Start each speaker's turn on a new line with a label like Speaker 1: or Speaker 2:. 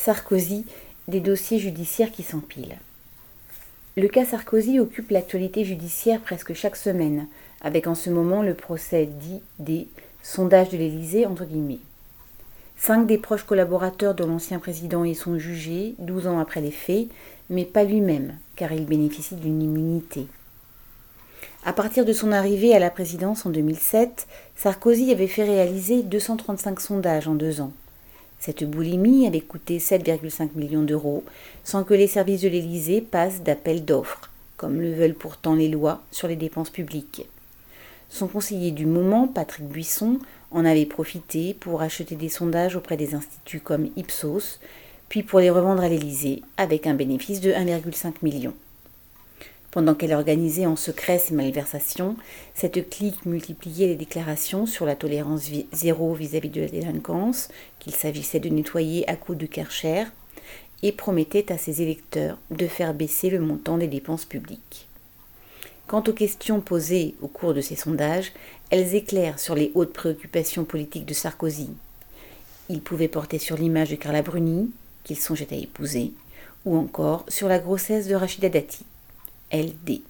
Speaker 1: Sarkozy, des dossiers judiciaires qui s'empilent. Le cas Sarkozy occupe l'actualité judiciaire presque chaque semaine, avec en ce moment le procès dit des sondages de l'Élysée, entre. Cinq des proches collaborateurs de l'ancien président y sont jugés, douze ans après les faits, mais pas lui-même, car il bénéficie d'une immunité. À partir de son arrivée à la présidence en 2007, Sarkozy avait fait réaliser 235 sondages en deux ans. Cette boulimie avait coûté 7,5 millions d'euros, sans que les services de l'Élysée passent d'appel d'offres, comme le veulent pourtant les lois sur les dépenses publiques. Son conseiller du moment, Patrick Buisson, en avait profité pour acheter des sondages auprès des instituts comme Ipsos, puis pour les revendre à l'Élysée, avec un bénéfice de 1,5 million. Pendant qu'elle organisait en secret ces malversations, cette clique multipliait les déclarations sur la tolérance zéro vis-à-vis de la délinquance, qu'il s'agissait de nettoyer à coups de Kercher, et promettait à ses électeurs de faire baisser le montant des dépenses publiques. Quant aux questions posées au cours de ces sondages, elles éclairent sur les hautes préoccupations politiques de Sarkozy. Il pouvait porter sur l'image de Carla Bruni, qu'il songeait à épouser, ou encore sur la grossesse de Rachida Dati. el di.